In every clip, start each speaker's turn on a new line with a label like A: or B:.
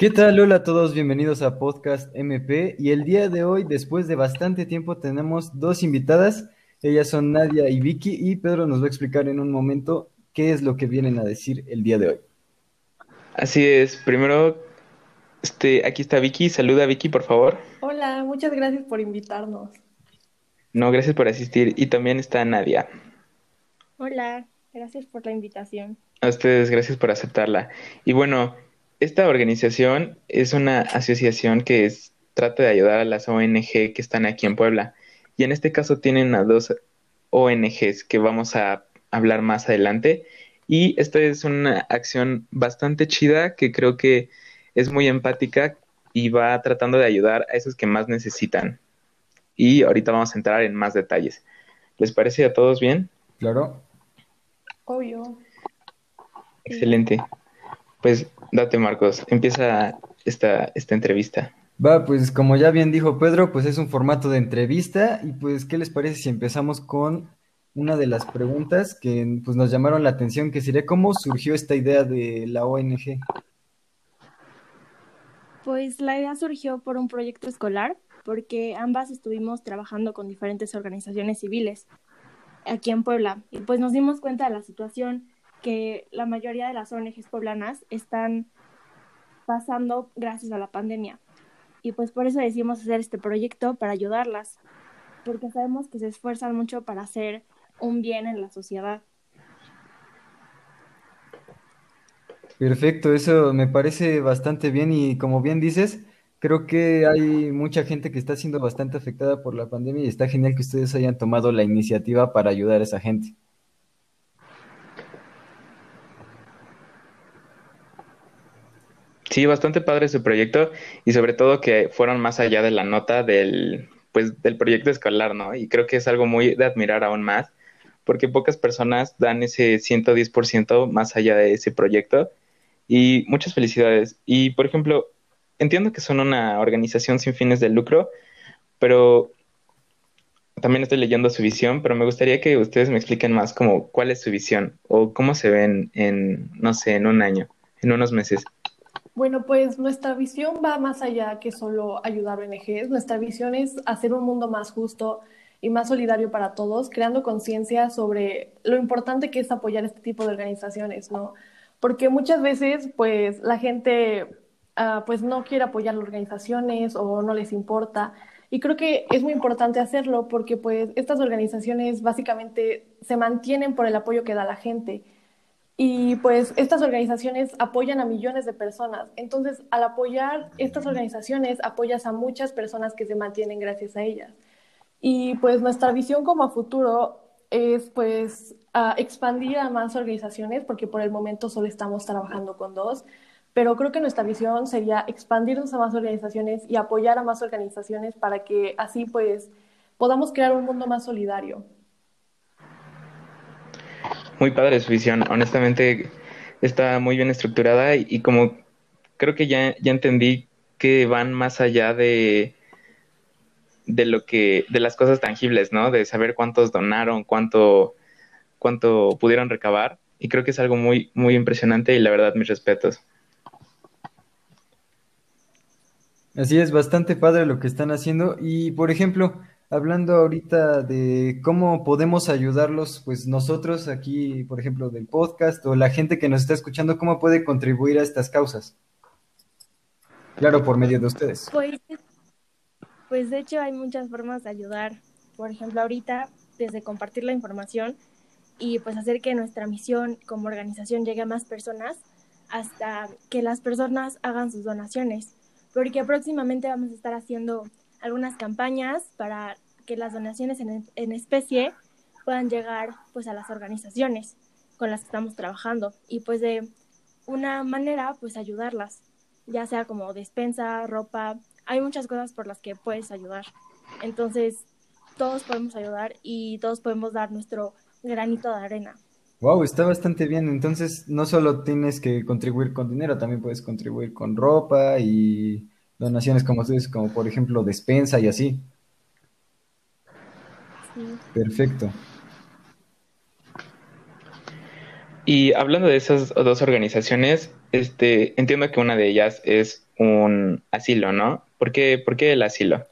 A: ¿Qué tal? Hola a todos, bienvenidos a Podcast MP. Y el día de hoy, después de bastante tiempo, tenemos dos invitadas. Ellas son Nadia y Vicky y Pedro nos va a explicar en un momento qué es lo que vienen a decir el día de hoy.
B: Así es, primero, este, aquí está Vicky. Saluda Vicky, por favor.
C: Hola, muchas gracias por invitarnos.
B: No, gracias por asistir. Y también está Nadia.
D: Hola, gracias por la invitación.
B: A ustedes, gracias por aceptarla. Y bueno, esta organización es una asociación que trata de ayudar a las ONG que están aquí en Puebla. Y en este caso tienen a dos ONGs que vamos a hablar más adelante. Y esta es una acción bastante chida que creo que es muy empática y va tratando de ayudar a esos que más necesitan. Y ahorita vamos a entrar en más detalles. ¿Les parece a todos bien?
A: Claro.
C: Obvio.
B: Excelente. Pues date, Marcos, empieza esta, esta entrevista.
A: Va, pues como ya bien dijo Pedro, pues es un formato de entrevista y pues ¿qué les parece si empezamos con una de las preguntas que pues nos llamaron la atención, que sería cómo surgió esta idea de la ONG?
D: Pues la idea surgió por un proyecto escolar, porque ambas estuvimos trabajando con diferentes organizaciones civiles aquí en Puebla y pues nos dimos cuenta de la situación que la mayoría de las ONGs poblanas están pasando gracias a la pandemia. Y pues por eso decidimos hacer este proyecto para ayudarlas, porque sabemos que se esfuerzan mucho para hacer un bien en la sociedad.
A: Perfecto, eso me parece bastante bien y como bien dices, creo que hay mucha gente que está siendo bastante afectada por la pandemia y está genial que ustedes hayan tomado la iniciativa para ayudar a esa gente.
B: Sí, bastante padre su proyecto y sobre todo que fueron más allá de la nota del, pues, del proyecto escolar, ¿no? Y creo que es algo muy de admirar aún más, porque pocas personas dan ese 110% más allá de ese proyecto y muchas felicidades. Y, por ejemplo, entiendo que son una organización sin fines de lucro, pero también estoy leyendo su visión, pero me gustaría que ustedes me expliquen más como cuál es su visión o cómo se ven en, no sé, en un año, en unos meses.
C: Bueno, pues nuestra visión va más allá que solo ayudar a ONGs. Nuestra visión es hacer un mundo más justo y más solidario para todos, creando conciencia sobre lo importante que es apoyar este tipo de organizaciones, ¿no? Porque muchas veces, pues, la gente, uh, pues, no quiere apoyar las organizaciones o no les importa. Y creo que es muy importante hacerlo porque, pues, estas organizaciones básicamente se mantienen por el apoyo que da la gente. Y pues estas organizaciones apoyan a millones de personas. Entonces, al apoyar estas organizaciones, apoyas a muchas personas que se mantienen gracias a ellas. Y pues nuestra visión como a futuro es pues expandir a más organizaciones, porque por el momento solo estamos trabajando con dos, pero creo que nuestra visión sería expandirnos a más organizaciones y apoyar a más organizaciones para que así pues podamos crear un mundo más solidario
B: muy padre su visión. Honestamente, está muy bien estructurada y, como creo que ya, ya entendí que van más allá de, de lo que, de las cosas tangibles, ¿no? De saber cuántos donaron, cuánto, cuánto pudieron recabar. Y creo que es algo muy, muy impresionante y la verdad, mis respetos.
A: Así es, bastante padre lo que están haciendo. Y por ejemplo, hablando ahorita de cómo podemos ayudarlos, pues nosotros aquí, por ejemplo, del podcast o la gente que nos está escuchando, ¿cómo puede contribuir a estas causas? Claro, por medio de ustedes.
D: Pues, pues de hecho hay muchas formas de ayudar. Por ejemplo, ahorita, desde compartir la información y pues hacer que nuestra misión como organización llegue a más personas hasta que las personas hagan sus donaciones. Porque próximamente vamos a estar haciendo algunas campañas para que las donaciones en, en, especie puedan llegar pues a las organizaciones con las que estamos trabajando y pues de una manera pues ayudarlas, ya sea como despensa, ropa, hay muchas cosas por las que puedes ayudar. Entonces, todos podemos ayudar y todos podemos dar nuestro granito de arena.
A: Wow, está bastante bien. Entonces, no solo tienes que contribuir con dinero, también puedes contribuir con ropa y donaciones como ustedes, como por ejemplo despensa y así. Perfecto.
B: Y hablando de esas dos organizaciones, este, entiendo que una de ellas es un asilo, ¿no? ¿Por qué, ¿Por qué el asilo?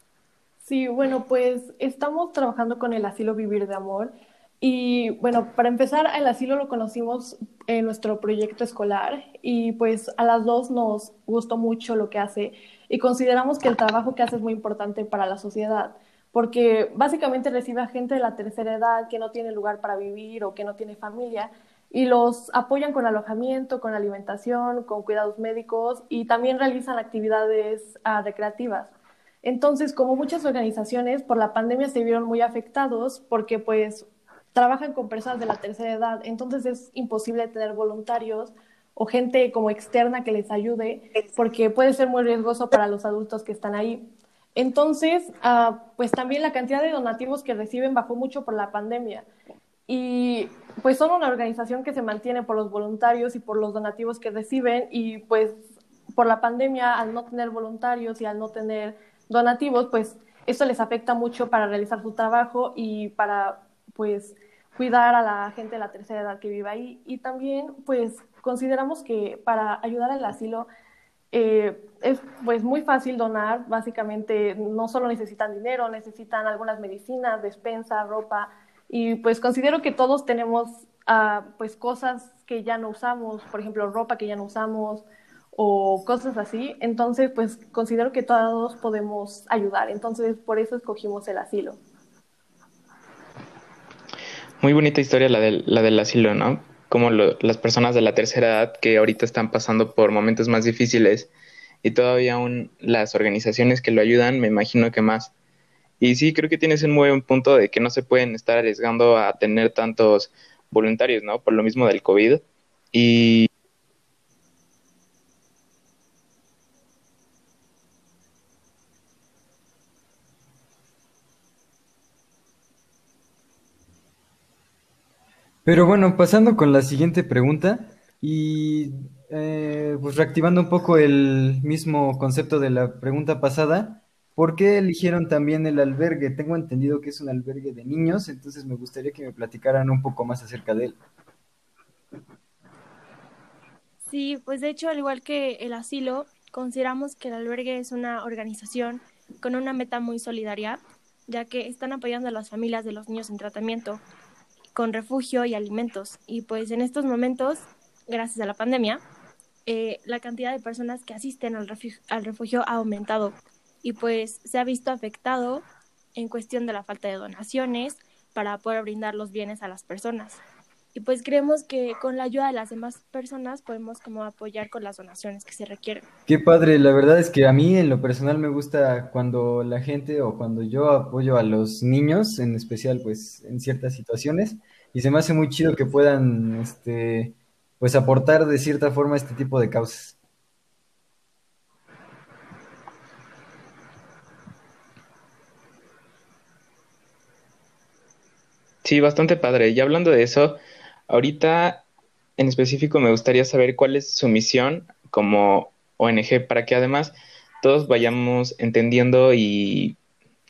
C: Sí, bueno, pues estamos trabajando con el asilo Vivir de Amor y bueno, para empezar, el asilo lo conocimos en nuestro proyecto escolar y pues a las dos nos gustó mucho lo que hace y consideramos que el trabajo que hace es muy importante para la sociedad porque básicamente recibe a gente de la tercera edad que no tiene lugar para vivir o que no tiene familia y los apoyan con alojamiento, con alimentación, con cuidados médicos y también realizan actividades uh, recreativas. Entonces, como muchas organizaciones, por la pandemia se vieron muy afectados porque pues trabajan con personas de la tercera edad, entonces es imposible tener voluntarios o gente como externa que les ayude porque puede ser muy riesgoso para los adultos que están ahí. Entonces, uh, pues también la cantidad de donativos que reciben bajó mucho por la pandemia. Y pues son una organización que se mantiene por los voluntarios y por los donativos que reciben y pues por la pandemia, al no tener voluntarios y al no tener donativos, pues esto les afecta mucho para realizar su trabajo y para pues cuidar a la gente de la tercera edad que vive ahí. Y también pues consideramos que para ayudar al asilo eh, es pues muy fácil donar, básicamente no solo necesitan dinero, necesitan algunas medicinas, despensa, ropa, y pues considero que todos tenemos uh, pues cosas que ya no usamos, por ejemplo, ropa que ya no usamos, o cosas así. Entonces, pues considero que todos podemos ayudar. Entonces, por eso escogimos el asilo.
B: Muy bonita historia la del, la del asilo, ¿no? Como lo, las personas de la tercera edad que ahorita están pasando por momentos más difíciles y todavía aún las organizaciones que lo ayudan, me imagino que más. Y sí, creo que tienes un muy buen punto de que no se pueden estar arriesgando a tener tantos voluntarios, ¿no? Por lo mismo del COVID. Y
A: Pero bueno, pasando con la siguiente pregunta y eh, pues reactivando un poco el mismo concepto de la pregunta pasada, ¿por qué eligieron también el albergue? Tengo entendido que es un albergue de niños, entonces me gustaría que me platicaran un poco más acerca de él.
D: Sí, pues de hecho, al igual que el asilo, consideramos que el albergue es una organización con una meta muy solidaria, ya que están apoyando a las familias de los niños en tratamiento con refugio y alimentos. Y pues en estos momentos, gracias a la pandemia, eh, la cantidad de personas que asisten al refugio, al refugio ha aumentado y pues se ha visto afectado en cuestión de la falta de donaciones para poder brindar los bienes a las personas. Y pues creemos que con la ayuda de las demás personas podemos como apoyar con las donaciones que se requieren.
A: Qué padre, la verdad es que a mí en lo personal me gusta cuando la gente o cuando yo apoyo a los niños, en especial pues en ciertas situaciones, y se me hace muy chido que puedan este pues aportar de cierta forma este tipo de causas.
B: Sí, bastante padre. Y hablando de eso, Ahorita, en específico, me gustaría saber cuál es su misión como ONG para que además todos vayamos entendiendo y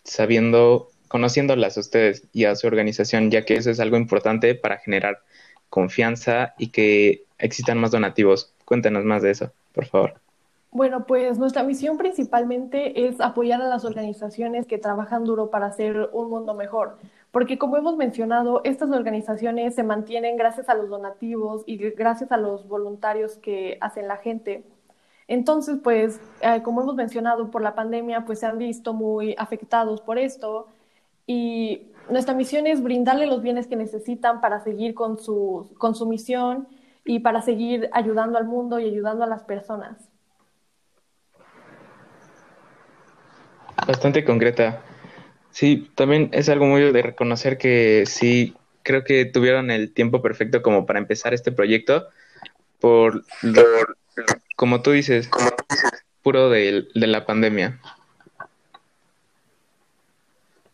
B: sabiendo, conociéndolas a ustedes y a su organización, ya que eso es algo importante para generar confianza y que existan más donativos. Cuéntanos más de eso, por favor.
C: Bueno, pues nuestra misión principalmente es apoyar a las organizaciones que trabajan duro para hacer un mundo mejor porque como hemos mencionado, estas organizaciones se mantienen gracias a los donativos y gracias a los voluntarios que hacen la gente. Entonces, pues, eh, como hemos mencionado, por la pandemia, pues se han visto muy afectados por esto y nuestra misión es brindarle los bienes que necesitan para seguir con su, con su misión y para seguir ayudando al mundo y ayudando a las personas.
B: Bastante concreta. Sí, también es algo muy de reconocer que sí, creo que tuvieron el tiempo perfecto como para empezar este proyecto, por, como tú dices, puro de, de la pandemia.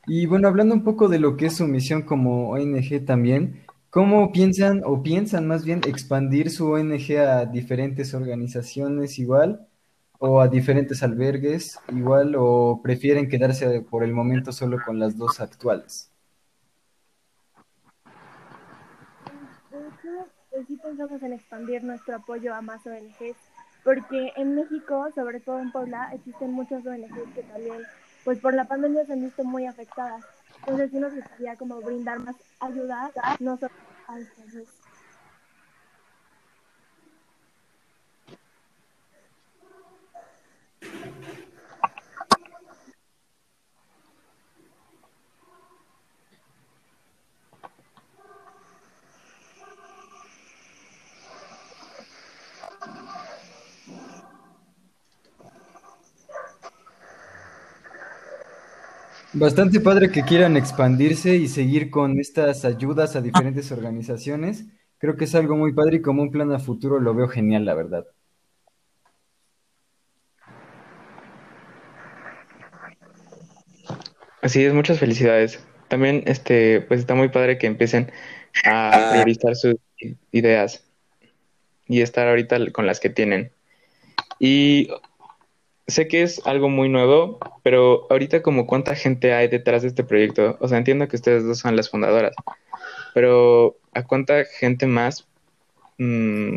A: Y bueno, hablando un poco de lo que es su misión como ONG también, ¿cómo piensan o piensan más bien expandir su ONG a diferentes organizaciones igual? O a diferentes albergues igual o prefieren quedarse por el momento solo con las dos actuales?
D: Sí pensamos en expandir nuestro apoyo a más ONGs porque en México, sobre todo en Puebla, existen muchas ONGs que también, pues por la pandemia se han visto muy afectadas. Entonces sí nos gustaría como brindar más ayuda, no solo a estas
A: Bastante padre que quieran expandirse y seguir con estas ayudas a diferentes organizaciones. Creo que es algo muy padre y como un plan a futuro lo veo genial, la verdad.
B: Así es, muchas felicidades. También este, pues está muy padre que empiecen a priorizar sus ideas y estar ahorita con las que tienen. Y sé que es algo muy nuevo, pero ahorita como cuánta gente hay detrás de este proyecto. O sea, entiendo que ustedes dos son las fundadoras, pero ¿a cuánta gente más, mmm,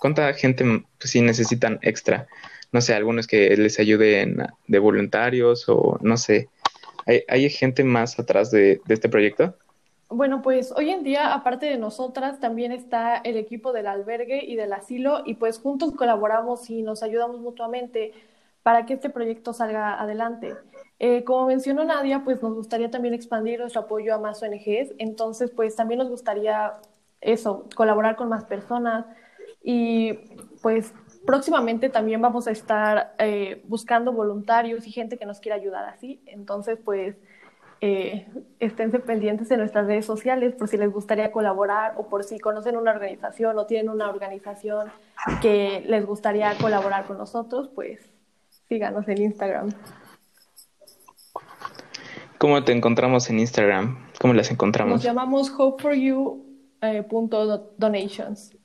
B: cuánta gente pues, sí necesitan extra? No sé, algunos que les ayuden de voluntarios o no sé. ¿Hay, hay gente más atrás de este proyecto?
C: Bueno, pues hoy en día, aparte de nosotras, también está el equipo del albergue y del asilo y pues juntos colaboramos y nos ayudamos mutuamente para que este proyecto salga adelante. Eh, como mencionó Nadia, pues nos gustaría también expandir nuestro apoyo a más ONGs, entonces pues también nos gustaría eso, colaborar con más personas. Y pues próximamente también vamos a estar eh, buscando voluntarios y gente que nos quiera ayudar así, entonces pues eh, esténse pendientes en nuestras redes sociales por si les gustaría colaborar o por si conocen una organización o tienen una organización que les gustaría colaborar con nosotros, pues síganos en Instagram.
B: ¿Cómo te encontramos en Instagram? ¿Cómo las encontramos?
C: Nos llamamos hopeforyou.donations. Eh,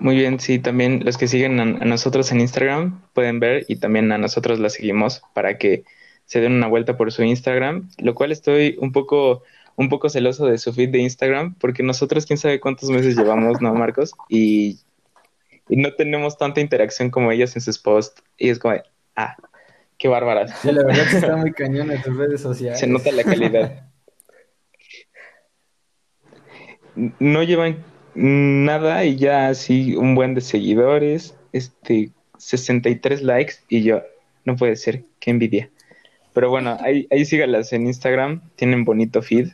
B: Muy bien, sí, también los que siguen a, nosotros en Instagram pueden ver y también a nosotros la seguimos para que se den una vuelta por su Instagram, lo cual estoy un poco un poco celoso de su feed de Instagram porque nosotros quién sabe cuántos meses llevamos, ¿no, Marcos? Y y no tenemos tanta interacción como ellas en sus posts. Y es como, ah, qué bárbaras.
A: Sí, la verdad que está muy cañón en tus redes sociales.
B: Se nota la calidad. no llevan nada y ya así un buen de seguidores, este, 63 likes y yo, no puede ser, qué envidia. Pero bueno, ahí, ahí sígalas en Instagram, tienen bonito feed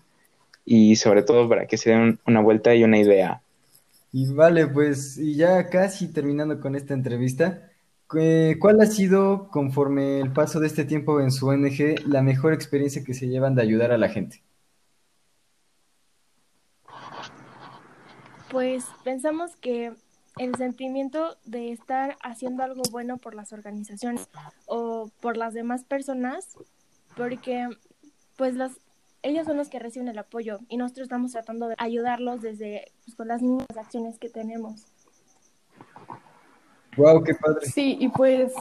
B: y sobre todo para que se den una vuelta y una idea
A: y vale, pues, y ya casi terminando con esta entrevista, ¿cuál ha sido, conforme el paso de este tiempo en su ONG, la mejor experiencia que se llevan de ayudar a la gente?
D: Pues pensamos que el sentimiento de estar haciendo algo bueno por las organizaciones o por las demás personas, porque pues las ellos son los que reciben el apoyo y nosotros estamos tratando de ayudarlos desde pues, con las mismas acciones que tenemos.
A: Wow, qué padre.
C: Sí, y pues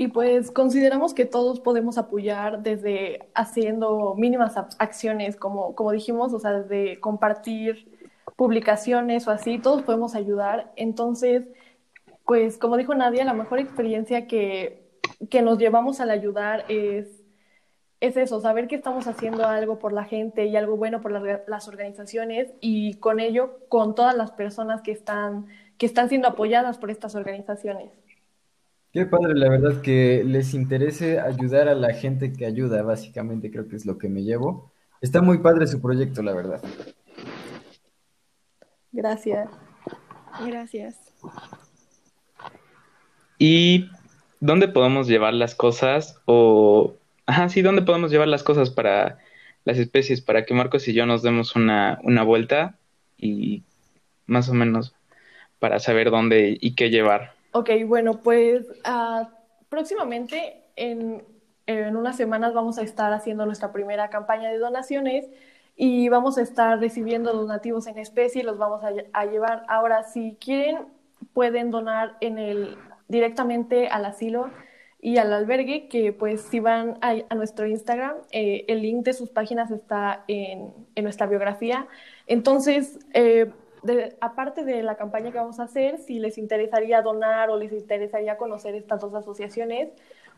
C: y pues consideramos que todos podemos apoyar desde haciendo mínimas acciones, como, como dijimos, o sea, desde compartir publicaciones o así, todos podemos ayudar. Entonces, pues como dijo Nadia, la mejor experiencia que, que nos llevamos al ayudar es es eso, saber que estamos haciendo algo por la gente y algo bueno por las organizaciones y con ello con todas las personas que están, que están siendo apoyadas por estas organizaciones.
A: Qué padre, la verdad, que les interese ayudar a la gente que ayuda, básicamente creo que es lo que me llevo. Está muy padre su proyecto, la verdad.
C: Gracias.
D: Gracias.
B: ¿Y dónde podemos llevar las cosas o Ajá, sí, ¿dónde podemos llevar las cosas para las especies? Para que Marcos y yo nos demos una, una vuelta y más o menos para saber dónde y qué llevar.
C: Ok, bueno, pues uh, próximamente en, en unas semanas vamos a estar haciendo nuestra primera campaña de donaciones y vamos a estar recibiendo donativos en especie y los vamos a, a, llevar. Ahora, si quieren, pueden donar en el, directamente al asilo y al albergue, que pues si van a, nuestro Instagram, eh, el link de sus páginas está en, en nuestra biografía. Entonces, eh, de, aparte de la campaña que vamos a hacer, si les interesaría donar o les interesaría conocer estas dos asociaciones,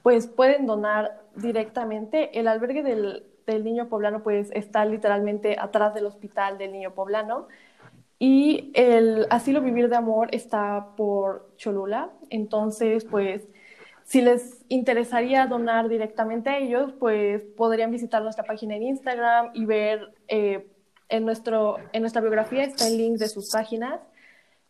C: pues pueden donar directamente. El albergue del, del niño poblano pues está literalmente atrás del hospital del niño poblano y el asilo Vivir de Amor está por Cholula. Entonces, pues si les interesaría donar directamente a ellos, pues podrían visitar nuestra página en Instagram y ver eh, en, nuestro, en nuestra biografía está el link de sus páginas.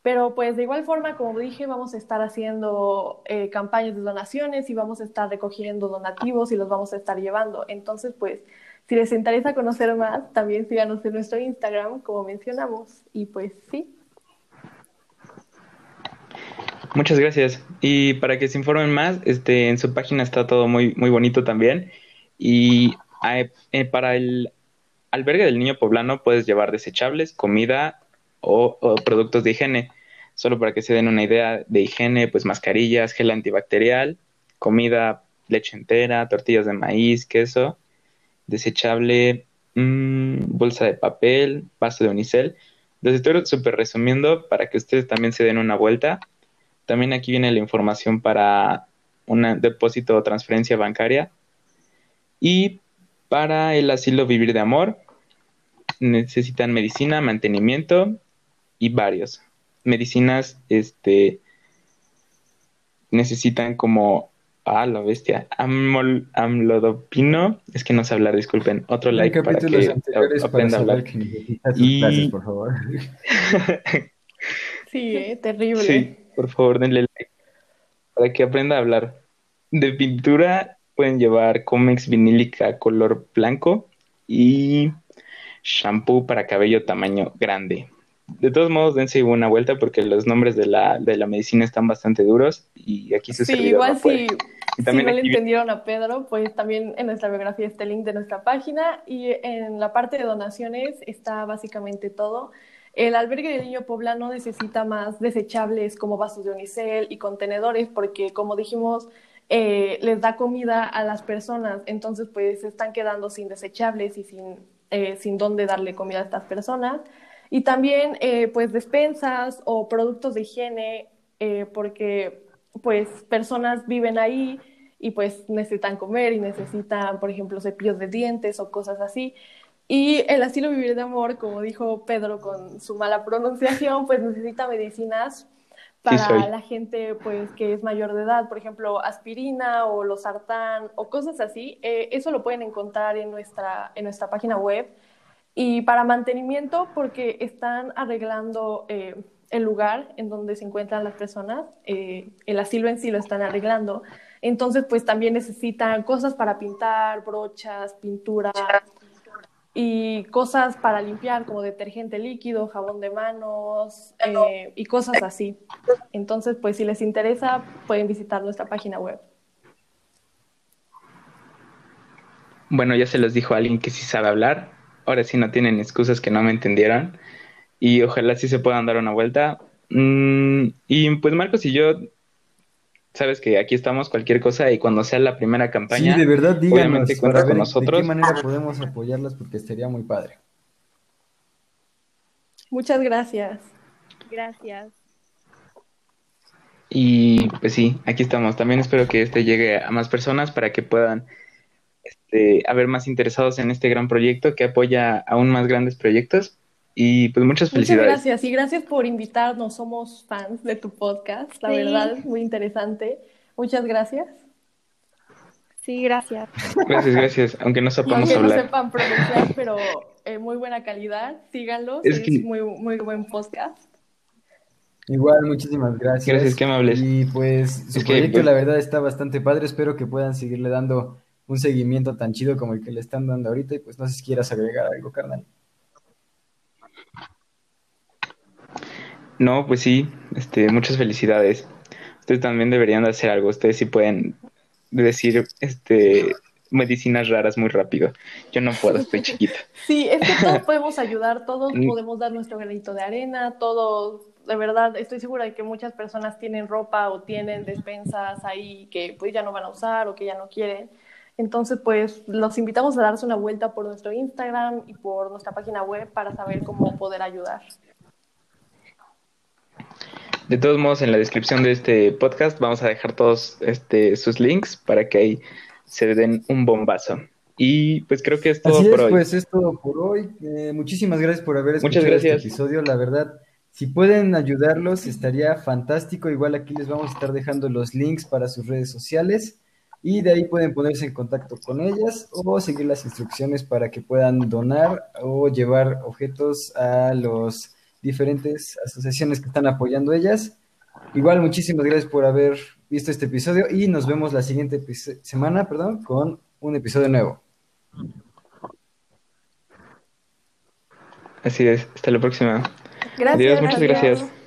C: Pero pues de igual forma, como dije, vamos a estar haciendo eh, campañas de donaciones y vamos a estar recogiendo donativos y los vamos a estar llevando. Entonces, pues si les interesa conocer más, también síganos en nuestro Instagram, como mencionamos. Y pues sí.
B: Muchas gracias. Y para que se informen más, este, en su página está todo muy, muy bonito también. Y eh, para el albergue del niño poblano puedes llevar desechables, comida o, productos de higiene. Solo para que se den una idea de higiene, pues mascarillas, gel antibacterial, comida, leche entera, tortillas de maíz, queso, desechable, mmm, bolsa de papel, vaso de unicel. Los estoy súper resumiendo para que ustedes también se den una vuelta. También aquí viene la información para un depósito o transferencia bancaria. Y para el asilo Vivir de Amor necesitan medicina, mantenimiento y varios. Medicinas este, necesitan como Ah, la bestia. Amol, amlodopino. Es que no sé hablar, disculpen. Otro like para que aprenda a hablar.
A: y... por favor.
C: sí, eh, terrible.
B: Sí, por favor, denle like para que aprenda a hablar. De pintura pueden llevar Comex vinílica color blanco y shampoo para cabello tamaño grande de todos modos, dense una vuelta porque los nombres de la, de la medicina están bastante duros y aquí se
C: Sí, igual si, no le entendieron a Pedro, pues también en nuestra biografía está el link de nuestra página y en la parte de donaciones está básicamente todo. El albergue del niño poblano necesita más desechables como vasos de unicel y contenedores porque, como dijimos, eh, les da comida a las personas, entonces pues se están quedando sin desechables y sin, eh, sin dónde darle comida a estas personas. Y también, eh, pues, despensas o productos de higiene, porque, pues, personas viven ahí y, pues, necesitan comer y necesitan, por ejemplo, cepillos de dientes o cosas así. Y el asilo Vivir de Amor, como dijo Pedro con su mala pronunciación, pues necesita medicinas para la gente pues que es mayor de edad, por ejemplo, aspirina o los sartán o cosas así. Eh, eso lo pueden encontrar en nuestra, en nuestra página web y para mantenimiento, porque están arreglando eh, el lugar en donde se encuentran las personas, eh, el asilo en sí lo están arreglando. Entonces, pues también necesitan cosas para pintar, brochas, pintura y cosas para limpiar, como detergente líquido, jabón de manos eh, y cosas así. Entonces, pues si les interesa, pueden visitar nuestra página web.
B: Bueno, ya se los dijo alguien que sí sabe hablar ahora sí no tienen excusas que no me entendieron y ojalá sí se puedan dar una vuelta. Mm, y pues Marcos y yo, sabes que aquí estamos cualquier cosa y cuando sea la primera campaña,
A: sí, de verdad, díganos,
B: obviamente cuenta con nosotros.
A: ¿De qué manera podemos apoyarlas? Porque estaría muy padre.
C: Muchas gracias.
D: Gracias.
B: Y pues sí, aquí estamos. También espero que este llegue a más personas para que puedan este, haber más interesados en este gran proyecto que apoya aún más grandes proyectos. Y pues muchas felicidades.
C: Muchas gracias y gracias por invitarnos. Somos fans de tu podcast, la verdad, muy interesante. Muchas gracias.
D: Sí, gracias.
B: Gracias, gracias. Aunque no sepamos
C: Aunque
B: hablar.
C: no sepan pronunciar, pero eh, muy buena calidad. Síganlos, es, es muy, muy buen podcast.
A: Igual, muchísimas gracias.
B: Gracias, qué amables.
A: Y pues su
B: Es que,
A: proyecto,
B: pues-
A: la verdad, está bastante padre. Espero que puedan seguirle dando un seguimiento tan chido como el que le están dando ahorita. Y pues no sé si quieras agregar algo, carnal.
B: No, pues sí, este, muchas felicidades. Ustedes también deberían de hacer algo. Ustedes sí pueden decir este medicinas raras muy rápido. Yo no puedo, estoy chiquita.
C: Sí, es que todos podemos ayudar, todos
B: Mm.
C: podemos dar nuestro granito de arena, todos, de verdad, estoy segura de que muchas personas tienen ropa o tienen despensas ahí que pues ya no van a usar o que ya no quieren. Entonces, pues los invitamos a darse una vuelta por nuestro Instagram y por nuestra página web para saber cómo poder ayudar.
B: De todos modos, en la descripción de este podcast vamos a dejar todos este, sus links para que ahí se den un bombazo. Y pues creo que es todo
A: Así
B: por
A: es,
B: hoy.
A: pues es todo por hoy. Eh, muchísimas gracias por haber escuchado este episodio. La verdad, si pueden ayudarlos, estaría fantástico. Igual aquí les vamos a estar dejando los links para sus redes sociales y de ahí pueden ponerse en contacto con ellas o seguir las instrucciones para que puedan donar o llevar objetos a los diferentes asociaciones que están apoyando ellas. Igual, muchísimas gracias por haber visto este episodio y nos vemos la siguiente semana, perdón, con un episodio nuevo.
B: Así es. Hasta la próxima.
C: Gracias.
B: Adiós, muchas gracias.